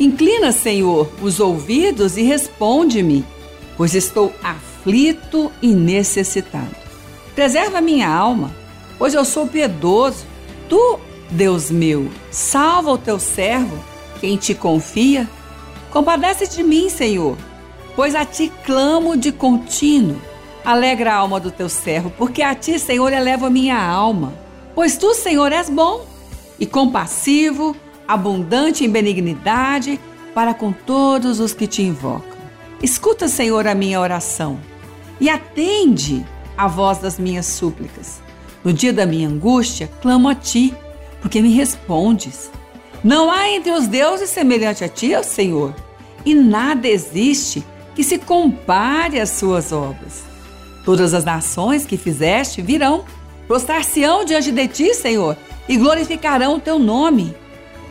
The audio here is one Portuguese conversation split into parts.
Inclina, Senhor, os ouvidos e responde-me, pois estou aflito e necessitado. Preserva minha alma, pois eu sou piedoso. Tu, Deus meu, salva o teu servo, quem te confia. Compadece de mim, Senhor, pois a ti clamo de contínuo. Alegra a alma do teu servo, porque a ti, Senhor, eleva minha alma. Pois tu, Senhor, és bom e compassivo, abundante em benignidade para com todos os que te invocam. Escuta, Senhor, a minha oração e atende a voz das minhas súplicas. No dia da minha angústia, clamo a ti, porque me respondes. Não há entre os deuses semelhante a ti, ó Senhor, e nada existe que se compare às suas obras. Todas as nações que fizeste virão, prostrar-se-ão diante de ti, Senhor, e glorificarão o teu nome,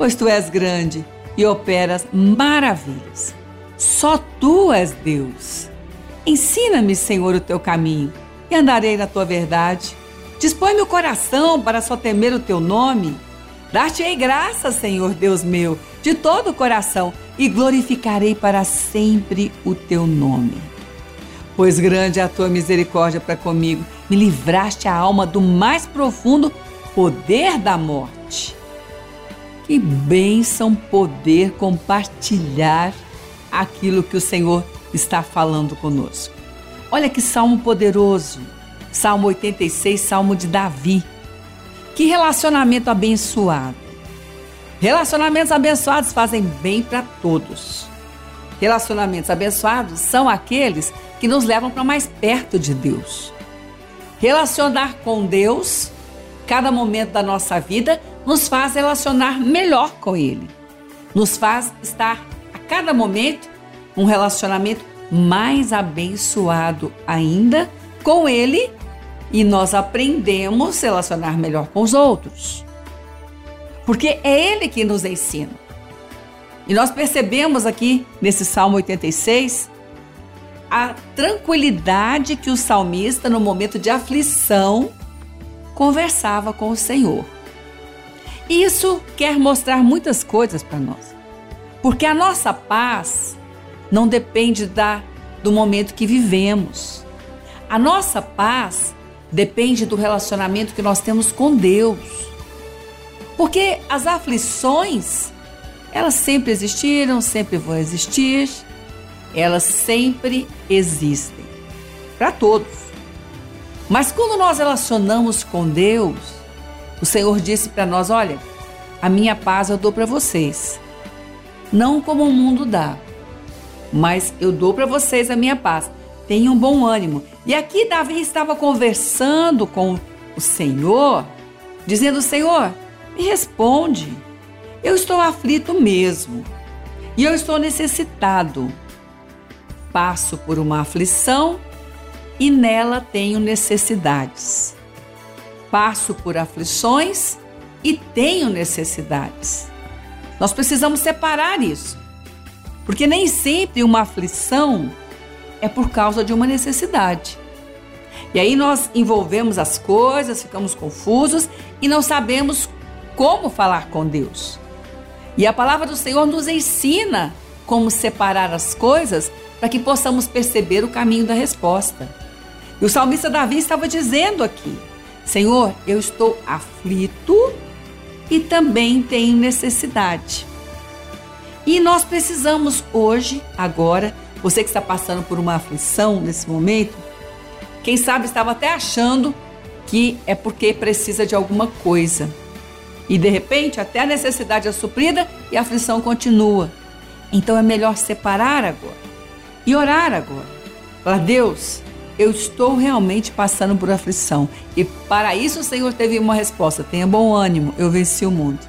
pois tu és grande e operas maravilhas. Só tu és Deus. Ensina-me, Senhor, o teu caminho e andarei na tua verdade. Dispõe meu coração para só temer o teu nome. Dar-te-ei graça, Senhor Deus meu, de todo o coração e glorificarei para sempre o teu nome. Pois grande é a tua misericórdia para comigo, me livraste a alma do mais profundo poder da morte. Que bênção poder compartilhar aquilo que o Senhor está falando conosco. Olha que salmo poderoso. Salmo 86, salmo de Davi. Que relacionamento abençoado. Relacionamentos abençoados fazem bem para todos. Relacionamentos abençoados são aqueles que nos levam para mais perto de Deus. Relacionar com Deus, cada momento da nossa vida, nos faz relacionar melhor com Ele. Nos faz estar a cada momento um relacionamento mais abençoado ainda com Ele e nós aprendemos a relacionar melhor com os outros. Porque é Ele que nos ensina. E nós percebemos aqui nesse Salmo 86 a tranquilidade que o salmista, no momento de aflição, conversava com o Senhor. Isso quer mostrar muitas coisas para nós. Porque a nossa paz não depende da, do momento que vivemos. A nossa paz depende do relacionamento que nós temos com Deus. Porque as aflições, elas sempre existiram, sempre vão existir, elas sempre existem para todos. Mas quando nós relacionamos com Deus, o Senhor disse para nós: Olha, a minha paz eu dou para vocês, não como o mundo dá, mas eu dou para vocês a minha paz. Tenham bom ânimo. E aqui Davi estava conversando com o Senhor, dizendo: Senhor, me responde. Eu estou aflito mesmo e eu estou necessitado. Passo por uma aflição e nela tenho necessidades. Passo por aflições e tenho necessidades. Nós precisamos separar isso, porque nem sempre uma aflição é por causa de uma necessidade. E aí nós envolvemos as coisas, ficamos confusos e não sabemos como falar com Deus. E a palavra do Senhor nos ensina como separar as coisas para que possamos perceber o caminho da resposta. E o salmista Davi estava dizendo aqui: Senhor, eu estou aflito e também tenho necessidade. E nós precisamos hoje, agora, você que está passando por uma aflição nesse momento, quem sabe estava até achando que é porque precisa de alguma coisa. E de repente, até a necessidade é suprida e a aflição continua. Então é melhor separar agora e orar agora. Para Deus, eu estou realmente passando por aflição. E para isso o Senhor teve uma resposta: tenha bom ânimo, eu venci o mundo.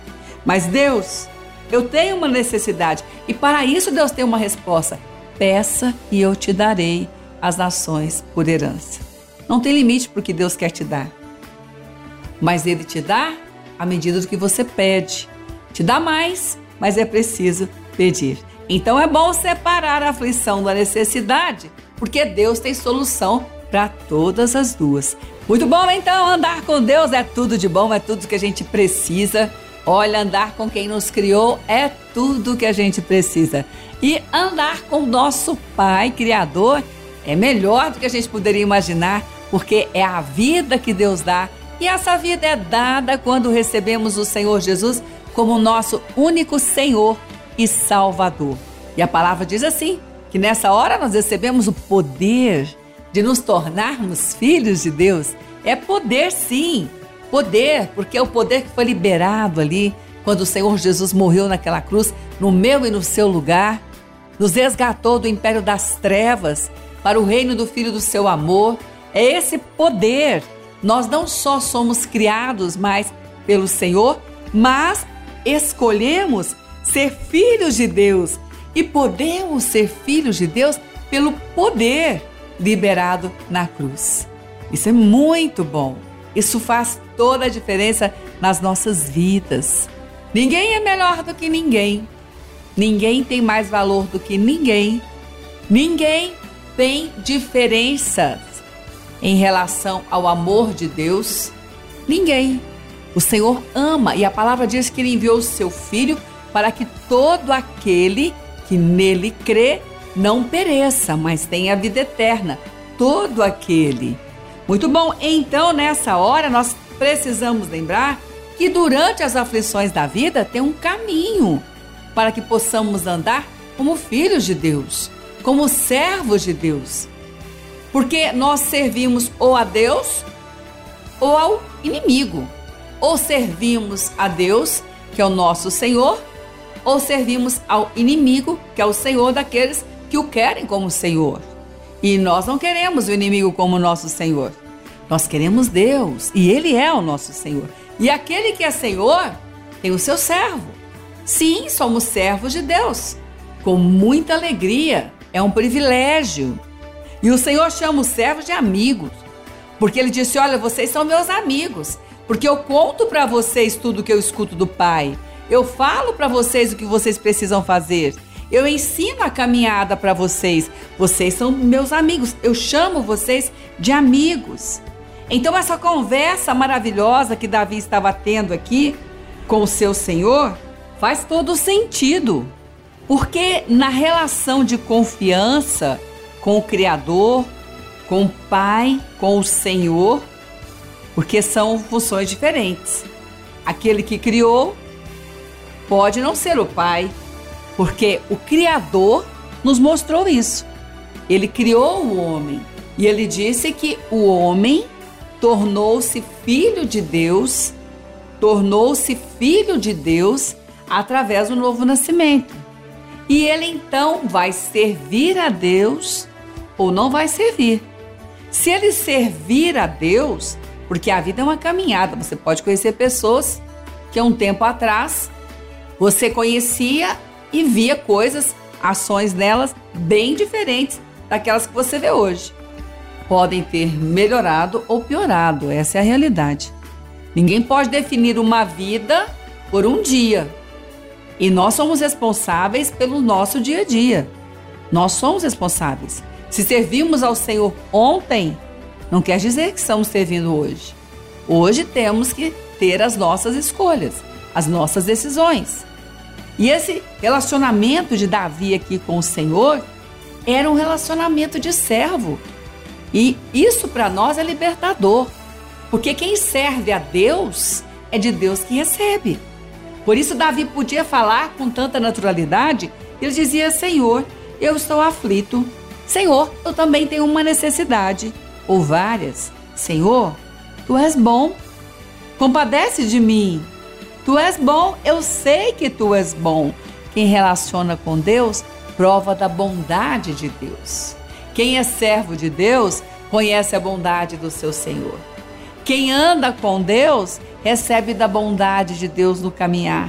Mas Deus, eu tenho uma necessidade. E para isso Deus tem uma resposta: peça e eu te darei as nações por herança. Não tem limite para o que Deus quer te dar. Mas Ele te dá à medida do que você pede. Te dá mais, mas é preciso pedir. Então é bom separar a aflição da necessidade, porque Deus tem solução para todas as duas. Muito bom então andar com Deus, é tudo de bom, é tudo que a gente precisa Olha, andar com quem nos criou é tudo que a gente precisa. E andar com nosso Pai Criador é melhor do que a gente poderia imaginar, porque é a vida que Deus dá. E essa vida é dada quando recebemos o Senhor Jesus como nosso único Senhor e Salvador. E a palavra diz assim: que nessa hora nós recebemos o poder de nos tornarmos filhos de Deus. É poder, sim Poder, porque é o poder que foi liberado ali quando o Senhor Jesus morreu naquela cruz, no meu e no seu lugar, nos resgatou do império das trevas para o reino do Filho do seu amor. É esse poder. Nós não só somos criados mais pelo Senhor, mas escolhemos ser filhos de Deus e podemos ser filhos de Deus pelo poder liberado na cruz. Isso é muito bom. Isso faz toda a diferença nas nossas vidas. Ninguém é melhor do que ninguém. Ninguém tem mais valor do que ninguém. Ninguém tem diferenças em relação ao amor de Deus. Ninguém. O Senhor ama e a palavra diz que ele enviou o seu filho para que todo aquele que nele crê não pereça, mas tenha vida eterna. Todo aquele muito bom, então nessa hora nós precisamos lembrar que durante as aflições da vida tem um caminho para que possamos andar como filhos de Deus, como servos de Deus. Porque nós servimos ou a Deus ou ao inimigo. Ou servimos a Deus, que é o nosso Senhor, ou servimos ao inimigo, que é o Senhor daqueles que o querem como Senhor. E nós não queremos o inimigo como nosso Senhor. Nós queremos Deus e Ele é o nosso Senhor. E aquele que é Senhor tem o seu servo. Sim, somos servos de Deus. Com muita alegria. É um privilégio. E o Senhor chama os servos de amigos. Porque Ele disse: Olha, vocês são meus amigos. Porque eu conto para vocês tudo que eu escuto do Pai. Eu falo para vocês o que vocês precisam fazer. Eu ensino a caminhada para vocês. Vocês são meus amigos. Eu chamo vocês de amigos. Então, essa conversa maravilhosa que Davi estava tendo aqui com o seu Senhor faz todo sentido. Porque na relação de confiança com o Criador, com o Pai, com o Senhor, porque são funções diferentes. Aquele que criou pode não ser o Pai, porque o Criador nos mostrou isso. Ele criou o homem e ele disse que o homem tornou-se filho de Deus, tornou-se filho de Deus através do novo nascimento. E ele então vai servir a Deus ou não vai servir. Se ele servir a Deus, porque a vida é uma caminhada, você pode conhecer pessoas que há um tempo atrás você conhecia e via coisas, ações nelas bem diferentes daquelas que você vê hoje. Podem ter melhorado ou piorado, essa é a realidade. Ninguém pode definir uma vida por um dia. E nós somos responsáveis pelo nosso dia a dia. Nós somos responsáveis. Se servimos ao Senhor ontem, não quer dizer que estamos servindo hoje. Hoje temos que ter as nossas escolhas, as nossas decisões. E esse relacionamento de Davi aqui com o Senhor era um relacionamento de servo. E isso para nós é libertador, porque quem serve a Deus é de Deus que recebe. Por isso, Davi podia falar com tanta naturalidade, ele dizia: Senhor, eu estou aflito. Senhor, eu também tenho uma necessidade, ou várias. Senhor, tu és bom. Compadece de mim. Tu és bom, eu sei que tu és bom. Quem relaciona com Deus prova da bondade de Deus. Quem é servo de Deus conhece a bondade do seu Senhor. Quem anda com Deus recebe da bondade de Deus no caminhar.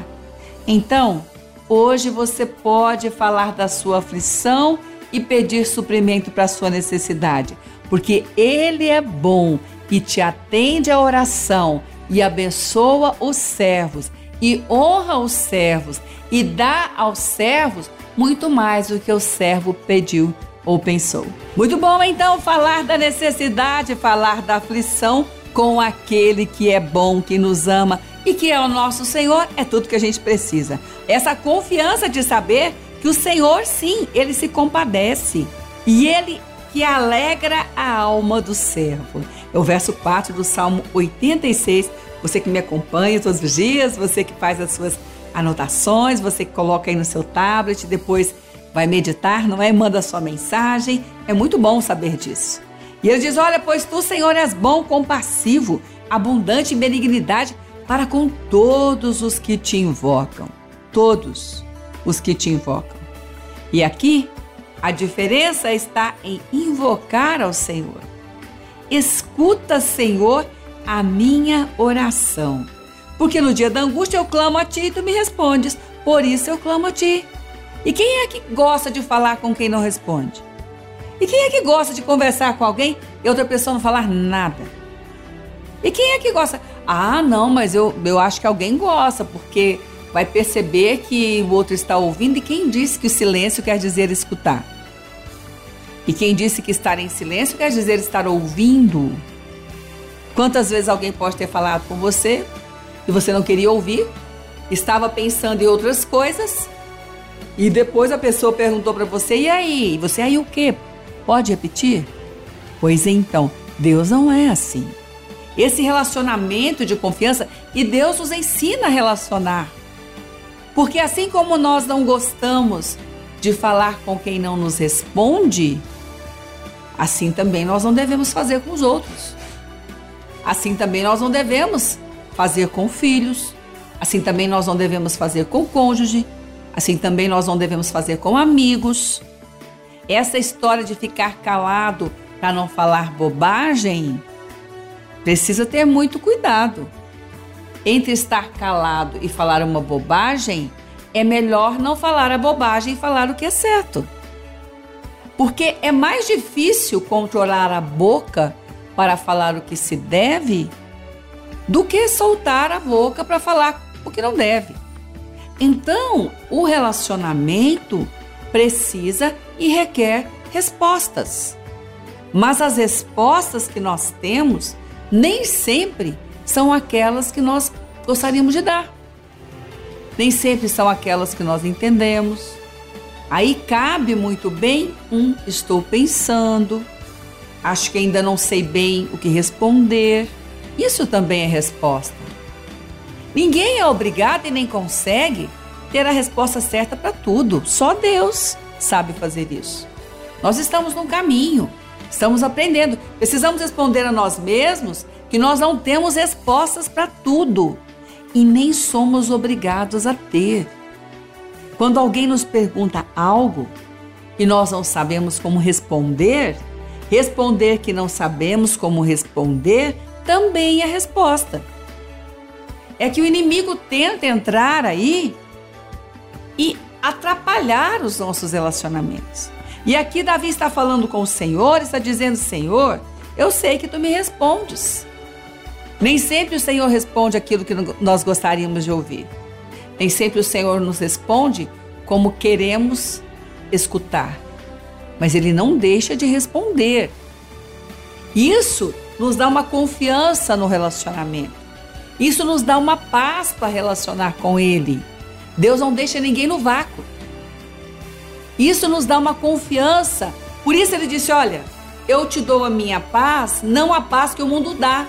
Então, hoje você pode falar da sua aflição e pedir suprimento para sua necessidade, porque Ele é bom e te atende à oração e abençoa os servos e honra os servos e dá aos servos muito mais do que o servo pediu ou pensou. Muito bom então falar da necessidade, falar da aflição com aquele que é bom, que nos ama e que é o nosso Senhor, é tudo que a gente precisa. Essa confiança de saber que o Senhor, sim, ele se compadece e ele que alegra a alma do servo. É o verso 4 do Salmo 86. Você que me acompanha todos os dias, você que faz as suas anotações, você que coloca aí no seu tablet, depois vai meditar, não é? Manda sua mensagem. É muito bom saber disso. E ele diz: Olha, pois tu, Senhor, és bom, compassivo, abundante em benignidade para com todos os que te invocam. Todos os que te invocam. E aqui a diferença está em invocar ao Senhor. Escuta, Senhor, a minha oração. Porque no dia da angústia eu clamo a ti e tu me respondes. Por isso eu clamo a ti. E quem é que gosta de falar com quem não responde? E quem é que gosta de conversar com alguém e outra pessoa não falar nada? E quem é que gosta? Ah, não, mas eu, eu acho que alguém gosta, porque vai perceber que o outro está ouvindo. E quem disse que o silêncio quer dizer escutar? E quem disse que estar em silêncio quer dizer estar ouvindo. Quantas vezes alguém pode ter falado com você e você não queria ouvir? Estava pensando em outras coisas e depois a pessoa perguntou para você: e aí? Você aí o quê? Pode repetir? Pois então, Deus não é assim. Esse relacionamento de confiança e Deus nos ensina a relacionar. Porque assim como nós não gostamos de falar com quem não nos responde, Assim também nós não devemos fazer com os outros. Assim também nós não devemos fazer com filhos. Assim também nós não devemos fazer com cônjuge. Assim também nós não devemos fazer com amigos. Essa história de ficar calado para não falar bobagem precisa ter muito cuidado. Entre estar calado e falar uma bobagem, é melhor não falar a bobagem e falar o que é certo. Porque é mais difícil controlar a boca para falar o que se deve do que soltar a boca para falar o que não deve. Então, o relacionamento precisa e requer respostas. Mas as respostas que nós temos nem sempre são aquelas que nós gostaríamos de dar. Nem sempre são aquelas que nós entendemos, Aí cabe muito bem um estou pensando, acho que ainda não sei bem o que responder. Isso também é resposta. Ninguém é obrigado e nem consegue ter a resposta certa para tudo. Só Deus sabe fazer isso. Nós estamos num caminho, estamos aprendendo. Precisamos responder a nós mesmos que nós não temos respostas para tudo e nem somos obrigados a ter. Quando alguém nos pergunta algo e nós não sabemos como responder, responder que não sabemos como responder também é resposta. É que o inimigo tenta entrar aí e atrapalhar os nossos relacionamentos. E aqui Davi está falando com o Senhor, está dizendo: Senhor, eu sei que tu me respondes. Nem sempre o Senhor responde aquilo que nós gostaríamos de ouvir. Nem sempre o Senhor nos responde como queremos escutar, mas Ele não deixa de responder. Isso nos dá uma confiança no relacionamento. Isso nos dá uma paz para relacionar com Ele. Deus não deixa ninguém no vácuo. Isso nos dá uma confiança. Por isso ele disse: Olha, eu te dou a minha paz, não a paz que o mundo dá.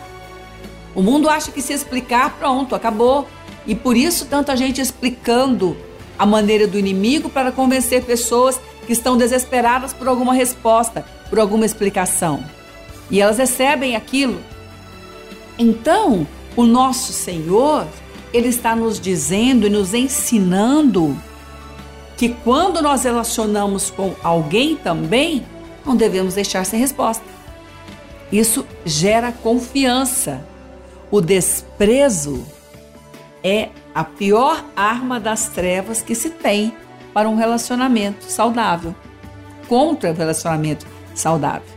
O mundo acha que se explicar, pronto, acabou. E por isso tanta gente explicando a maneira do inimigo para convencer pessoas que estão desesperadas por alguma resposta, por alguma explicação. E elas recebem aquilo. Então, o nosso Senhor, ele está nos dizendo e nos ensinando que quando nós relacionamos com alguém também, não devemos deixar sem resposta. Isso gera confiança. O desprezo é a pior arma das trevas que se tem para um relacionamento saudável, contra o relacionamento saudável.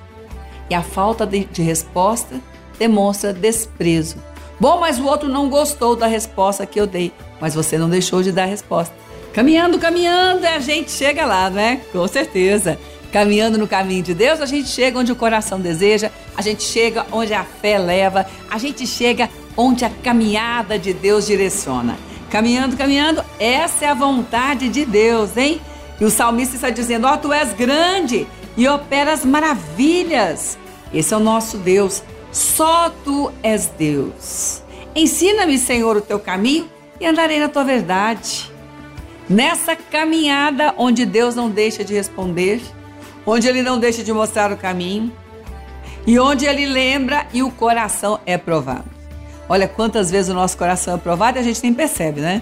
E a falta de, de resposta demonstra desprezo. Bom, mas o outro não gostou da resposta que eu dei, mas você não deixou de dar a resposta. Caminhando, caminhando, a gente chega lá, né? Com certeza. Caminhando no caminho de Deus, a gente chega onde o coração deseja, a gente chega onde a fé leva, a gente chega onde a caminhada de Deus direciona. Caminhando, caminhando, essa é a vontade de Deus, hein? E o salmista está dizendo: Ó, oh, tu és grande e operas maravilhas. Esse é o nosso Deus. Só tu és Deus. Ensina-me, Senhor, o teu caminho e andarei na tua verdade. Nessa caminhada onde Deus não deixa de responder, onde Ele não deixa de mostrar o caminho e onde Ele lembra e o coração é provado. Olha quantas vezes o nosso coração é provado e a gente nem percebe, né?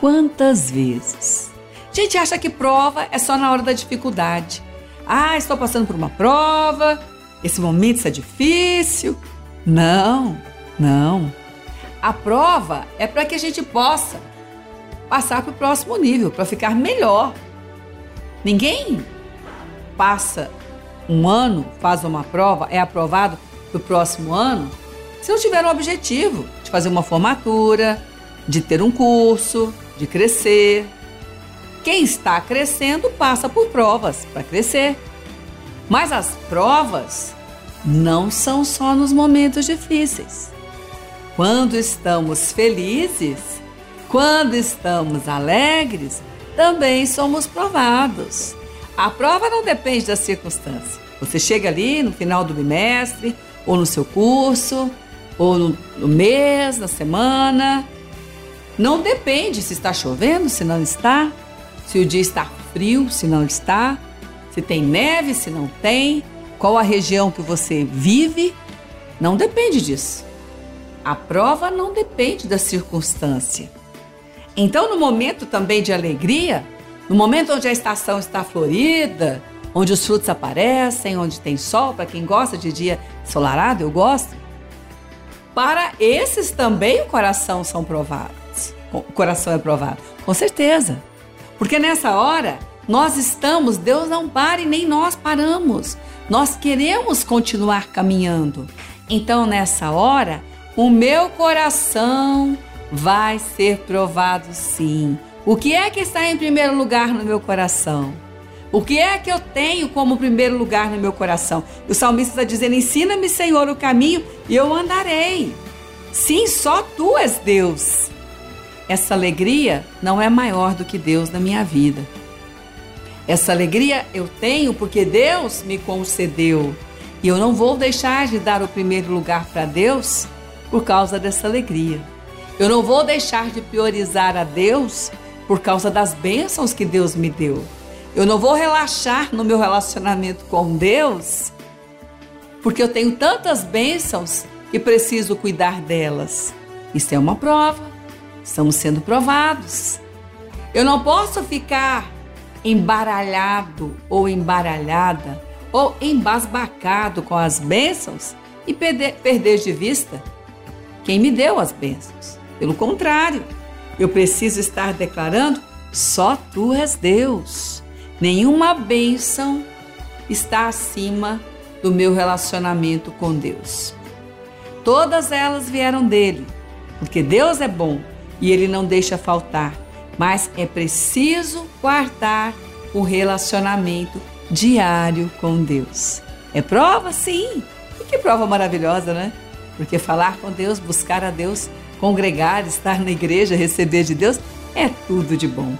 Quantas vezes? A gente acha que prova é só na hora da dificuldade. Ah, estou passando por uma prova, esse momento está difícil. Não, não. A prova é para que a gente possa passar para o próximo nível, para ficar melhor. Ninguém passa um ano, faz uma prova, é aprovado para o próximo ano, se não tiver um objetivo de fazer uma formatura, de ter um curso, de crescer. Quem está crescendo passa por provas para crescer. Mas as provas não são só nos momentos difíceis. Quando estamos felizes, quando estamos alegres, também somos provados. A prova não depende da circunstância. Você chega ali no final do bimestre, ou no seu curso, ou no, no mês, na semana. Não depende se está chovendo, se não está, se o dia está frio, se não está se tem neve, se não tem, qual a região que você vive, não depende disso. A prova não depende da circunstância. Então, no momento também de alegria, no momento onde a estação está florida, onde os frutos aparecem, onde tem sol, para quem gosta de dia ensolarado, eu gosto. Para esses também o coração são provados. O coração é provado, com certeza. Porque nessa hora nós estamos, Deus não para e nem nós paramos. Nós queremos continuar caminhando. Então, nessa hora, o meu coração vai ser provado sim. O que é que está em primeiro lugar no meu coração? O que é que eu tenho como primeiro lugar no meu coração? O salmista está dizendo: Ensina-me, Senhor, o caminho e eu andarei. Sim, só tu és Deus. Essa alegria não é maior do que Deus na minha vida. Essa alegria eu tenho porque Deus me concedeu. E eu não vou deixar de dar o primeiro lugar para Deus por causa dessa alegria. Eu não vou deixar de priorizar a Deus por causa das bênçãos que Deus me deu. Eu não vou relaxar no meu relacionamento com Deus porque eu tenho tantas bênçãos e preciso cuidar delas. Isso é uma prova. Estamos sendo provados. Eu não posso ficar embaralhado ou embaralhada ou embasbacado com as bênçãos e perder, de vista quem me deu as bênçãos. Pelo contrário, eu preciso estar declarando: só tu és Deus. Nenhuma bênção está acima do meu relacionamento com Deus. Todas elas vieram dele, porque Deus é bom e ele não deixa faltar mas é preciso guardar o relacionamento diário com Deus. É prova? Sim. E que prova maravilhosa, né? Porque falar com Deus, buscar a Deus, congregar, estar na igreja, receber de Deus, é tudo de bom.